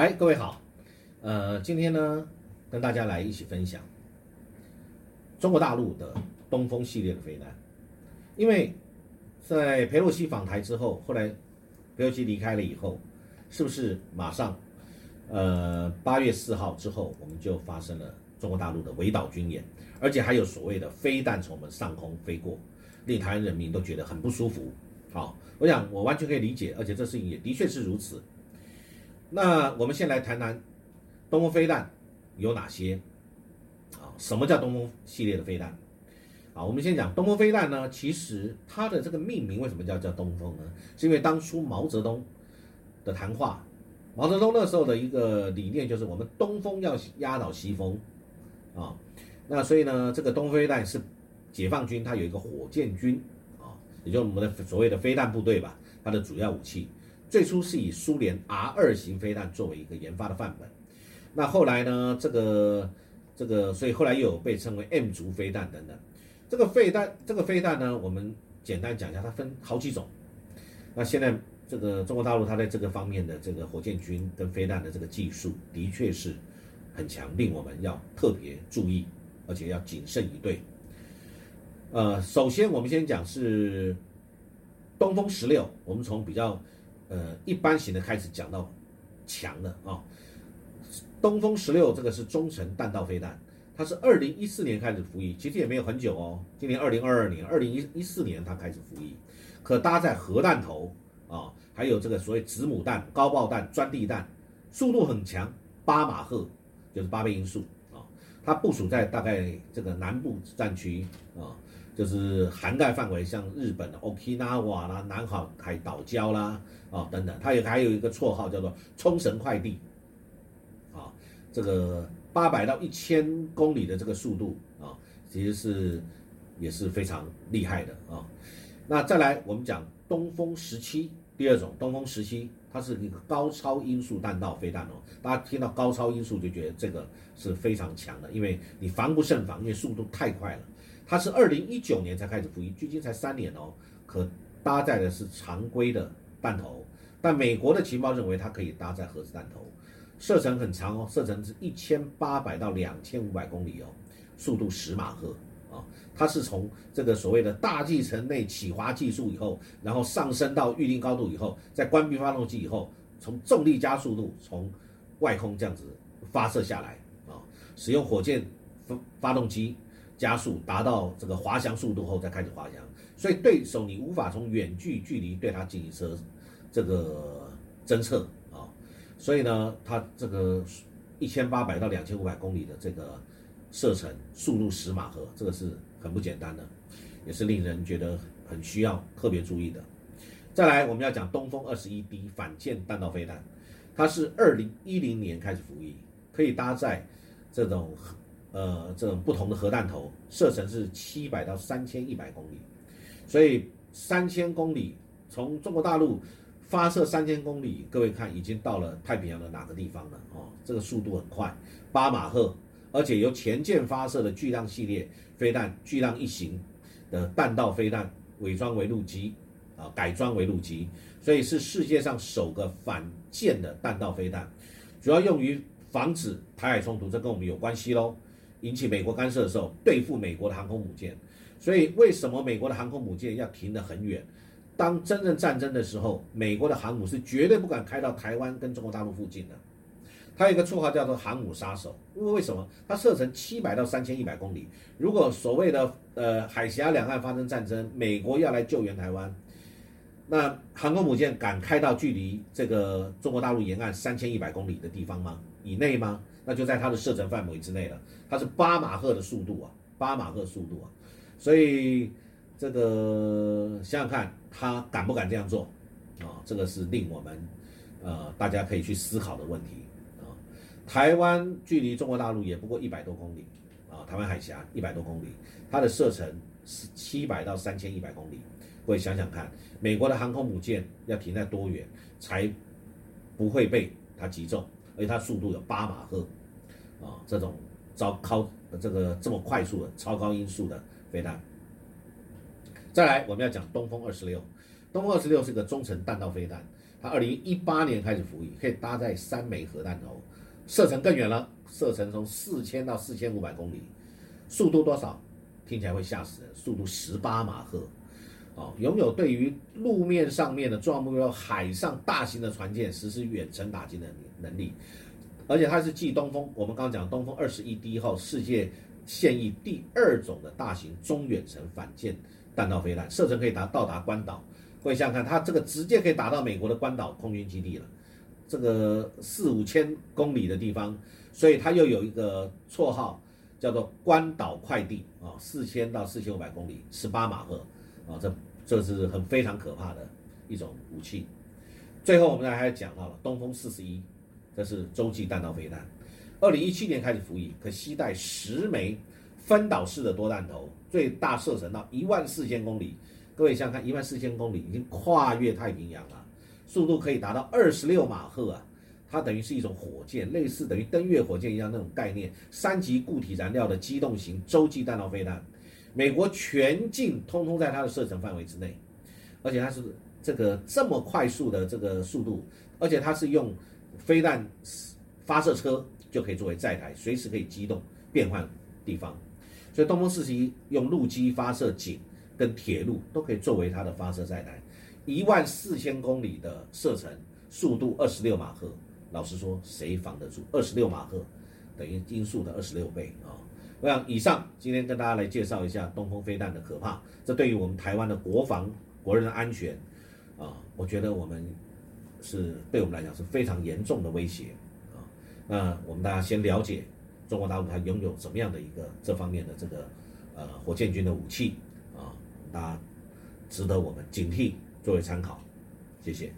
哎，各位好，呃，今天呢，跟大家来一起分享中国大陆的东风系列的飞弹，因为在佩洛西访台之后，后来佩洛西离开了以后，是不是马上，呃，八月四号之后，我们就发生了中国大陆的围岛军演，而且还有所谓的飞弹从我们上空飞过，令台湾人民都觉得很不舒服。好，我想我完全可以理解，而且这事情也的确是如此。那我们先来谈谈东风飞弹有哪些啊？什么叫东风系列的飞弹？啊，我们先讲东风飞弹呢，其实它的这个命名为什么叫叫东风呢？是因为当初毛泽东的谈话，毛泽东那时候的一个理念就是我们东风要压倒西风啊。那所以呢，这个东风飞弹是解放军它有一个火箭军啊，也就是我们的所谓的飞弹部队吧，它的主要武器。最初是以苏联 R 二型飞弹作为一个研发的范本，那后来呢，这个这个，所以后来又有被称为 M 族飞弹等等。这个飞弹，这个飞弹呢，我们简单讲一下，它分好几种。那现在这个中国大陆它在这个方面的这个火箭军跟飞弹的这个技术，的确是很强，令我们要特别注意，而且要谨慎以对。呃，首先我们先讲是东风十六，我们从比较。呃，一般型的开始讲到强的啊，东风十六这个是中程弹道飞弹，它是二零一四年开始服役，其实也没有很久哦，今年二零二二年，二零一一四年它开始服役，可搭载核弹头啊，还有这个所谓子母弹、高爆弹、钻地弹，速度很强，八马赫就是八倍音速啊，它部署在大概这个南部战区啊。就是涵盖范围，像日本的 Okinawa 啦、南海海岛礁啦，啊等等，它也还有一个绰号叫做“冲绳快递”，啊，这个八百到一千公里的这个速度啊，其实是也是非常厉害的啊。那再来，我们讲东风十七，第二种东风十七，它是一个高超音速弹道飞弹哦。大家听到高超音速就觉得这个是非常强的，因为你防不胜防，因为速度太快了。它是二零一九年才开始服役，距今才三年哦。可搭载的是常规的弹头，但美国的情报认为它可以搭载核子弹头，射程很长哦，射程是一千八百到两千五百公里哦，速度十马赫啊。它是从这个所谓的大气层内起滑技术以后，然后上升到预定高度以后，再关闭发动机以后，从重力加速度从外空这样子发射下来啊，使用火箭发发动机。加速达到这个滑翔速度后再开始滑翔，所以对手你无法从远距距离对它进行车这个侦测啊，所以呢，它这个一千八百到两千五百公里的这个射程速度十马赫，这个是很不简单的，也是令人觉得很需要特别注意的。再来，我们要讲东风二十一 D 反舰弹道飞弹，它是二零一零年开始服役，可以搭载这种。呃，这种不同的核弹头射程是七百到三千一百公里，所以三千公里从中国大陆发射三千公里，各位看已经到了太平洋的哪个地方了？哦，这个速度很快，八马赫，而且由前舰发射的巨浪系列飞弹巨浪一型的弹道飞弹伪装为陆基，啊，改装为陆基，所以是世界上首个反舰的弹道飞弹，主要用于防止台海冲突，这跟我们有关系喽。引起美国干涉的时候，对付美国的航空母舰，所以为什么美国的航空母舰要停得很远？当真正战争的时候，美国的航母是绝对不敢开到台湾跟中国大陆附近的。它有一个绰号叫做“航母杀手”，因为为什么？它射程七百到三千一百公里。如果所谓的呃海峡两岸发生战争，美国要来救援台湾，那航空母舰敢开到距离这个中国大陆沿岸三千一百公里的地方吗？以内吗？那就在它的射程范围之内了。它是八马赫的速度啊，八马赫速度啊，所以这个想想看，他敢不敢这样做啊？这个是令我们呃大家可以去思考的问题啊。台湾距离中国大陆也不过一百多公里啊，台湾海峡一百多公里，它的射程是七百到三千一百公里。各位想想看，美国的航空母舰要停在多远才不会被它击中？而且它速度有八马赫，啊，这种超高这个这么快速的超高音速的飞弹。再来，我们要讲东风二十六，东风二十六是个中程弹道飞弹，它二零一八年开始服役，可以搭载三枚核弹头，射程更远了，射程从四千到四千五百公里，速度多少？听起来会吓死人，速度十八马赫，哦，拥有对于路面上面的重要目标、海上大型的船舰实施远程打击的能力，而且它是继东风，我们刚刚讲东风二十一 D 后，世界现役第二种的大型中远程反舰弹道飞弹，射程可以达到达关岛。各位想想看，它这个直接可以打到美国的关岛空军基地了，这个四五千公里的地方，所以它又有一个绰号。叫做关岛快递啊，四千到四千五百公里，十八马赫啊，这这是很非常可怕的一种武器。最后我们还讲到了东风四十一，这是洲际弹道飞弹，二零一七年开始服役，可携带十枚分导式的多弹头，最大射程到一万四千公里。各位想想看，一万四千公里已经跨越太平洋了，速度可以达到二十六马赫啊。它等于是一种火箭，类似等于登月火箭一样那种概念，三级固体燃料的机动型洲际弹道飞弹，美国全境通通在它的射程范围之内，而且它是这个这么快速的这个速度，而且它是用飞弹发射车就可以作为载台，随时可以机动变换地方，所以东风四十一用陆基发射井跟铁路都可以作为它的发射载台，一万四千公里的射程，速度二十六马赫。老实说，谁防得住二十六马赫，等于音速的二十六倍啊！我想以上今天跟大家来介绍一下东风飞弹的可怕，这对于我们台湾的国防、国人的安全啊，我觉得我们是对我们来讲是非常严重的威胁啊。那我们大家先了解中国大陆它拥有什么样的一个这方面的这个呃火箭军的武器啊，大家值得我们警惕作为参考，谢谢。